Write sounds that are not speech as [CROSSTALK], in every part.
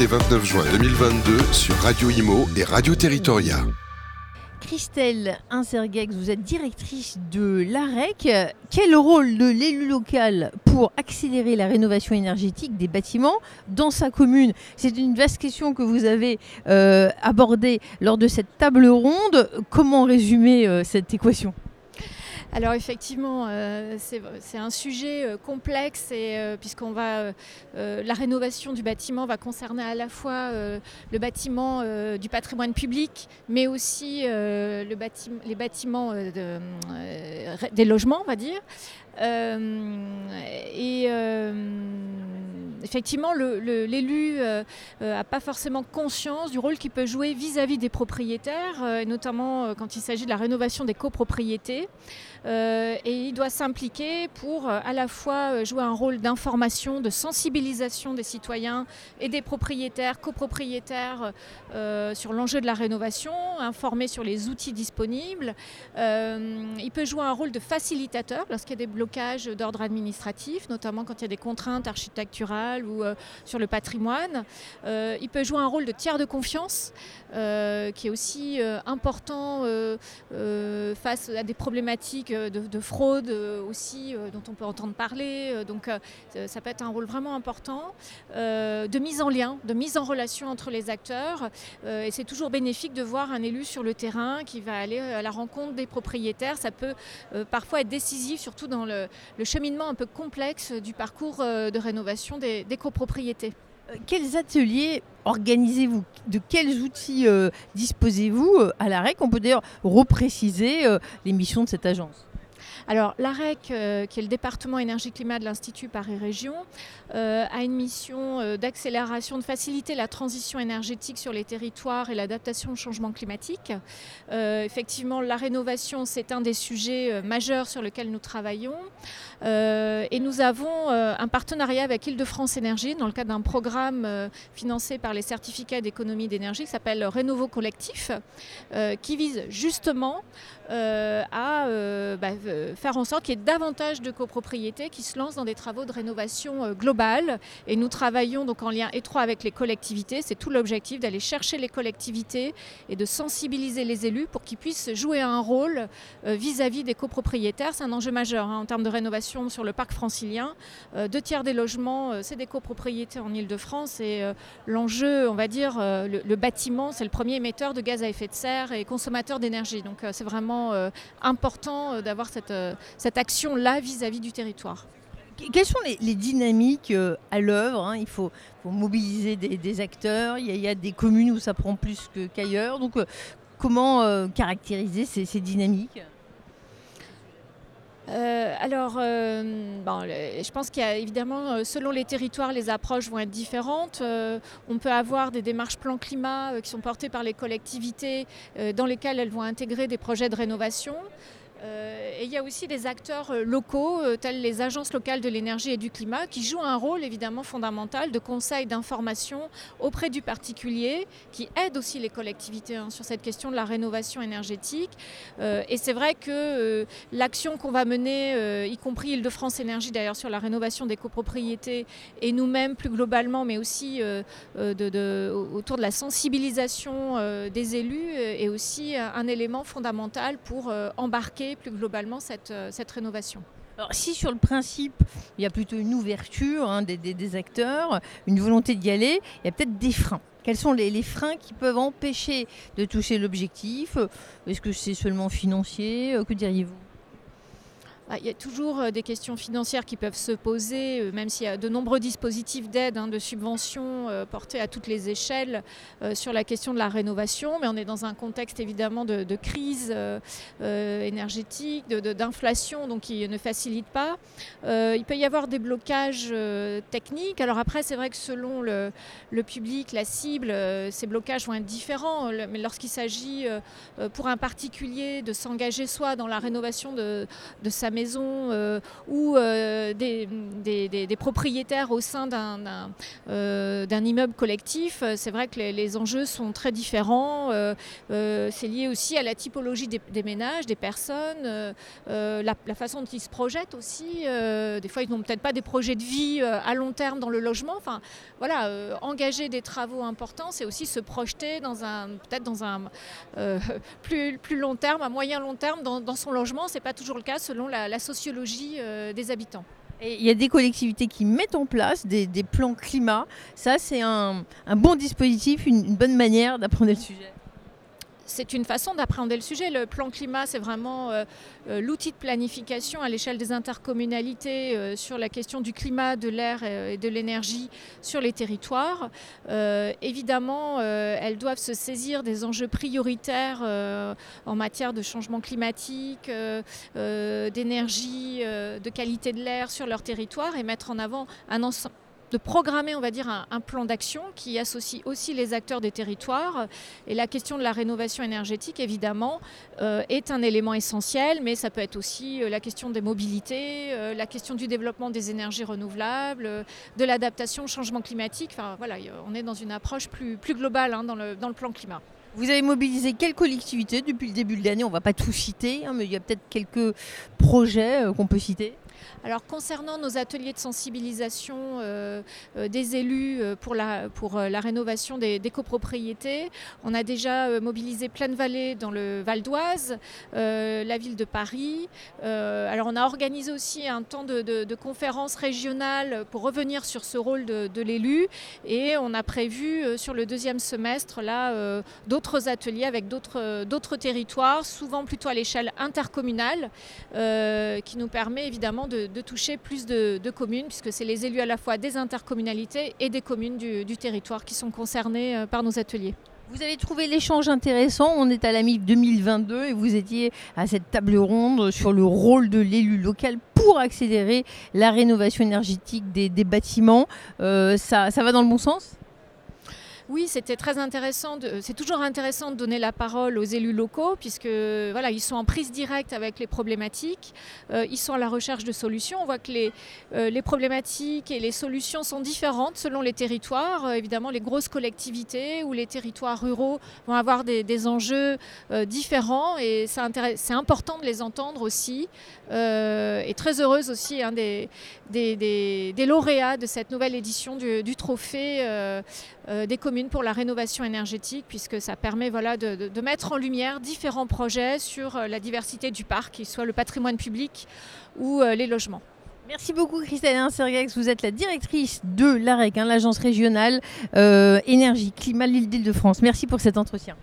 Et 29 juin 2022 sur Radio Imo et Radio Territoria. Christelle Insergex, vous êtes directrice de l'AREC. Quel rôle de l'élu local pour accélérer la rénovation énergétique des bâtiments dans sa commune? C'est une vaste question que vous avez euh, abordée lors de cette table ronde. Comment résumer euh, cette équation? Alors effectivement, euh, c'est un sujet euh, complexe et euh, puisqu'on va la rénovation du bâtiment va concerner à la fois le bâtiment du patrimoine public, mais aussi les bâtiments des logements, on va dire. et effectivement, l'élu n'a pas forcément conscience du rôle qu'il peut jouer vis-à-vis des propriétaires, notamment quand il s'agit de la rénovation des copropriétés. Euh, et il doit s'impliquer pour euh, à la fois euh, jouer un rôle d'information, de sensibilisation des citoyens et des propriétaires, copropriétaires sur l'enjeu de la rénovation, informer sur les outils disponibles. il peut jouer un rôle de facilitateur lorsqu'il y a des blocages d'ordre administratif, notamment quand il y a des contraintes architecturales ou sur le patrimoine. il peut jouer un rôle de tiers de confiance, qui est aussi important face à des problématiques de, fraude euh, aussi euh, dont on peut entendre parler. Euh, donc ça peut être un rôle vraiment important de mise en lien, de mise en relation entre les acteurs. et c'est toujours bénéfique de voir un élu sur le terrain qui va aller à la rencontre des propriétaires. Ça peut parfois être décisif, surtout dans le, cheminement un peu complexe du parcours de rénovation des, copropriétés. Quels ateliers organisez-vous? De quels outils disposez-vous à l'AREC On peut d'ailleurs repréciser les missions de cette agence. Alors l'AREC, euh, qui est le département énergie-climat de l'Institut Paris Région, euh, a une mission euh, d'accélération, de faciliter la transition énergétique sur les territoires et l'adaptation au changement climatique. effectivement, la rénovation, c'est un des sujets majeurs sur lesquels nous travaillons. et nous avons un partenariat avec Île-de-France Énergie dans le cadre d'un programme financé par les certificats d'économie d'énergie qui s'appelle Rénovo Collectif, qui vise justement à bah, faire en sorte qu'il y ait davantage de copropriétés qui se lancent dans des travaux de rénovation euh, globale. Et nous travaillons donc en lien étroit avec les collectivités. C'est tout l'objectif d'aller chercher les collectivités et de sensibiliser les élus pour qu'ils puissent jouer un rôle euh, vis-à-vis des copropriétaires. C'est un enjeu majeur hein, en termes de rénovation sur le parc francilien. Euh, deux tiers des logements, c'est des copropriétés en Ile-de-France. Et l'enjeu, on va dire, le, bâtiment, c'est le premier émetteur de gaz à effet de serre et consommateur d'énergie. Donc c'est vraiment important d'avoir cette euh, cette action-là vis-à-vis du territoire. Quelles sont les, dynamiques euh, à l'œuvre hein? Il faut, mobiliser des, acteurs, il y, a, des communes où ça prend plus qu'ailleurs. Donc euh, comment caractériser ces, dynamiques? Alors, je pense qu'il y a évidemment, selon les territoires, les approches vont être différentes. on peut avoir des démarches plan climat qui sont portées par les collectivités, dans lesquelles elles vont intégrer des projets de rénovation. Euh, et il y a aussi des acteurs euh, locaux, euh, tels les agences locales de l'énergie et du climat, qui jouent un rôle évidemment fondamental de conseil, d'information auprès du particulier, qui aident aussi les collectivités hein, sur cette question de la rénovation énergétique. et c'est vrai que l'action qu'on va mener, y compris Île-de-France Énergie d'ailleurs sur la rénovation des copropriétés, et nous-mêmes plus globalement, mais aussi autour de la sensibilisation des élus, est aussi un élément fondamental pour embarquer plus globalement cette, euh, cette rénovation. Alors, si sur le principe, il y a plutôt une ouverture hein, des, acteurs, une volonté d'y aller, il y a peut-être des freins. Quels sont les, les, freins qui peuvent empêcher de toucher l'objectif? Est-ce que c'est seulement financier? Que diriez-vous? Il y a toujours euh, des questions financières qui peuvent se poser, euh, même s'il y a de nombreux dispositifs d'aide, hein, de subventions euh, portés à toutes les échelles sur la question de la rénovation. Mais on est dans un contexte évidemment de, crise énergétique, d'inflation, donc qui ne facilite pas. il peut y avoir des blocages techniques. Alors après, c'est vrai que selon le, public, la cible, ces blocages vont être différents. Mais lorsqu'il s'agit pour un particulier de s'engager soit dans la rénovation de, de sa maison, maison ou des, des, propriétaires au sein d'un immeuble collectif, c'est vrai que les, enjeux sont très différents. c'est lié aussi à la typologie des, ménages, des personnes, la, façon dont ils se projettent aussi. des fois, ils n'ont peut-être pas des projets de vie à long terme dans le logement. Enfin, voilà, engager des travaux importants, c'est aussi se projeter dans un, peut-être dans un [LAUGHS] plus, long terme, à moyen long terme dans, son logement. Ce n'est pas toujours le cas selon la, sociologie euh, des habitants. Et il y a des collectivités qui mettent en place des, plans climat. Ça, c'est un, bon dispositif, une bonne manière d'apprendre le sujet c'est une façon d'appréhender le sujet. Le plan climat, c'est vraiment euh, euh, l'outil de planification à l'échelle des intercommunalités euh, sur la question du climat, de l'air et de l'énergie sur les territoires. évidemment, elles doivent se saisir des enjeux prioritaires en matière de changement climatique, d'énergie, de qualité de l'air sur leur territoire et mettre en avant un ensemble de programmer, on va dire, un, plan d'action qui associe aussi les acteurs des territoires. Et la question de la rénovation énergétique, évidemment, euh, est un élément essentiel, mais ça peut être aussi euh, la question des mobilités, euh, la question du développement des énergies renouvelables, de l'adaptation au changement climatique. Enfin, voilà, on est dans une approche plus, globale hein, dans, le, dans le plan climat. Vous avez mobilisé quelles collectivités depuis le début de l'année? On ne va pas tout citer, hein, mais il y a peut-être quelques projets qu'on peut citer. Alors concernant nos ateliers de sensibilisation euh, euh, des élus euh, pour la, pour la rénovation des, copropriétés, on a déjà mobilisé Pleine Vallée dans le Val d'Oise, la ville de Paris. alors on a organisé aussi un temps de, de, conférence régionale pour revenir sur ce rôle de, l'élu et on a prévu sur le deuxième semestre là d'autres ateliers avec d'autres territoires, souvent plutôt à l'échelle intercommunale, qui nous permet évidemment de, toucher plus de, communes, puisque c'est les élus à la fois des intercommunalités et des communes du, territoire qui sont concernés euh, par nos ateliers. Vous avez trouvé l'échange intéressant. On est à la MIF 2022 et vous étiez à cette table ronde sur le rôle de l'élu local pour accélérer la rénovation énergétique des, bâtiments. Euh, ça va dans le bon sens? Oui, c'était très intéressant. C'est toujours intéressant de donner la parole aux élus locaux puisque voilà, ils sont en prise directe avec les problématiques. Euh, ils sont à la recherche de solutions. On voit que les, euh, les problématiques et les solutions sont différentes selon les territoires. Euh, évidemment, les grosses collectivités ou les territoires ruraux vont avoir des, enjeux différents et c'est important de les entendre aussi. et très heureuse aussi hein, des, des, lauréats de cette nouvelle édition du, du trophée des communes pour la rénovation énergétique, puisque ça permet voilà, de, mettre en lumière différents projets sur euh, la diversité du parc, qu'il soit le patrimoine public ou euh, les logements. Merci beaucoup Christelle Sergex, vous êtes la directrice de l'AREC, hein, l'agence régionale euh, énergie climat de l'île de france Merci pour cet entretien.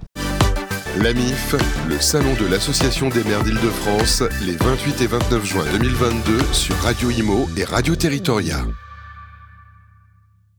L'AMIF, le salon de l'Association des maires d'Île-de-France, les 28 et 29 juin 2022 sur Radio Imo et Radio Territoria.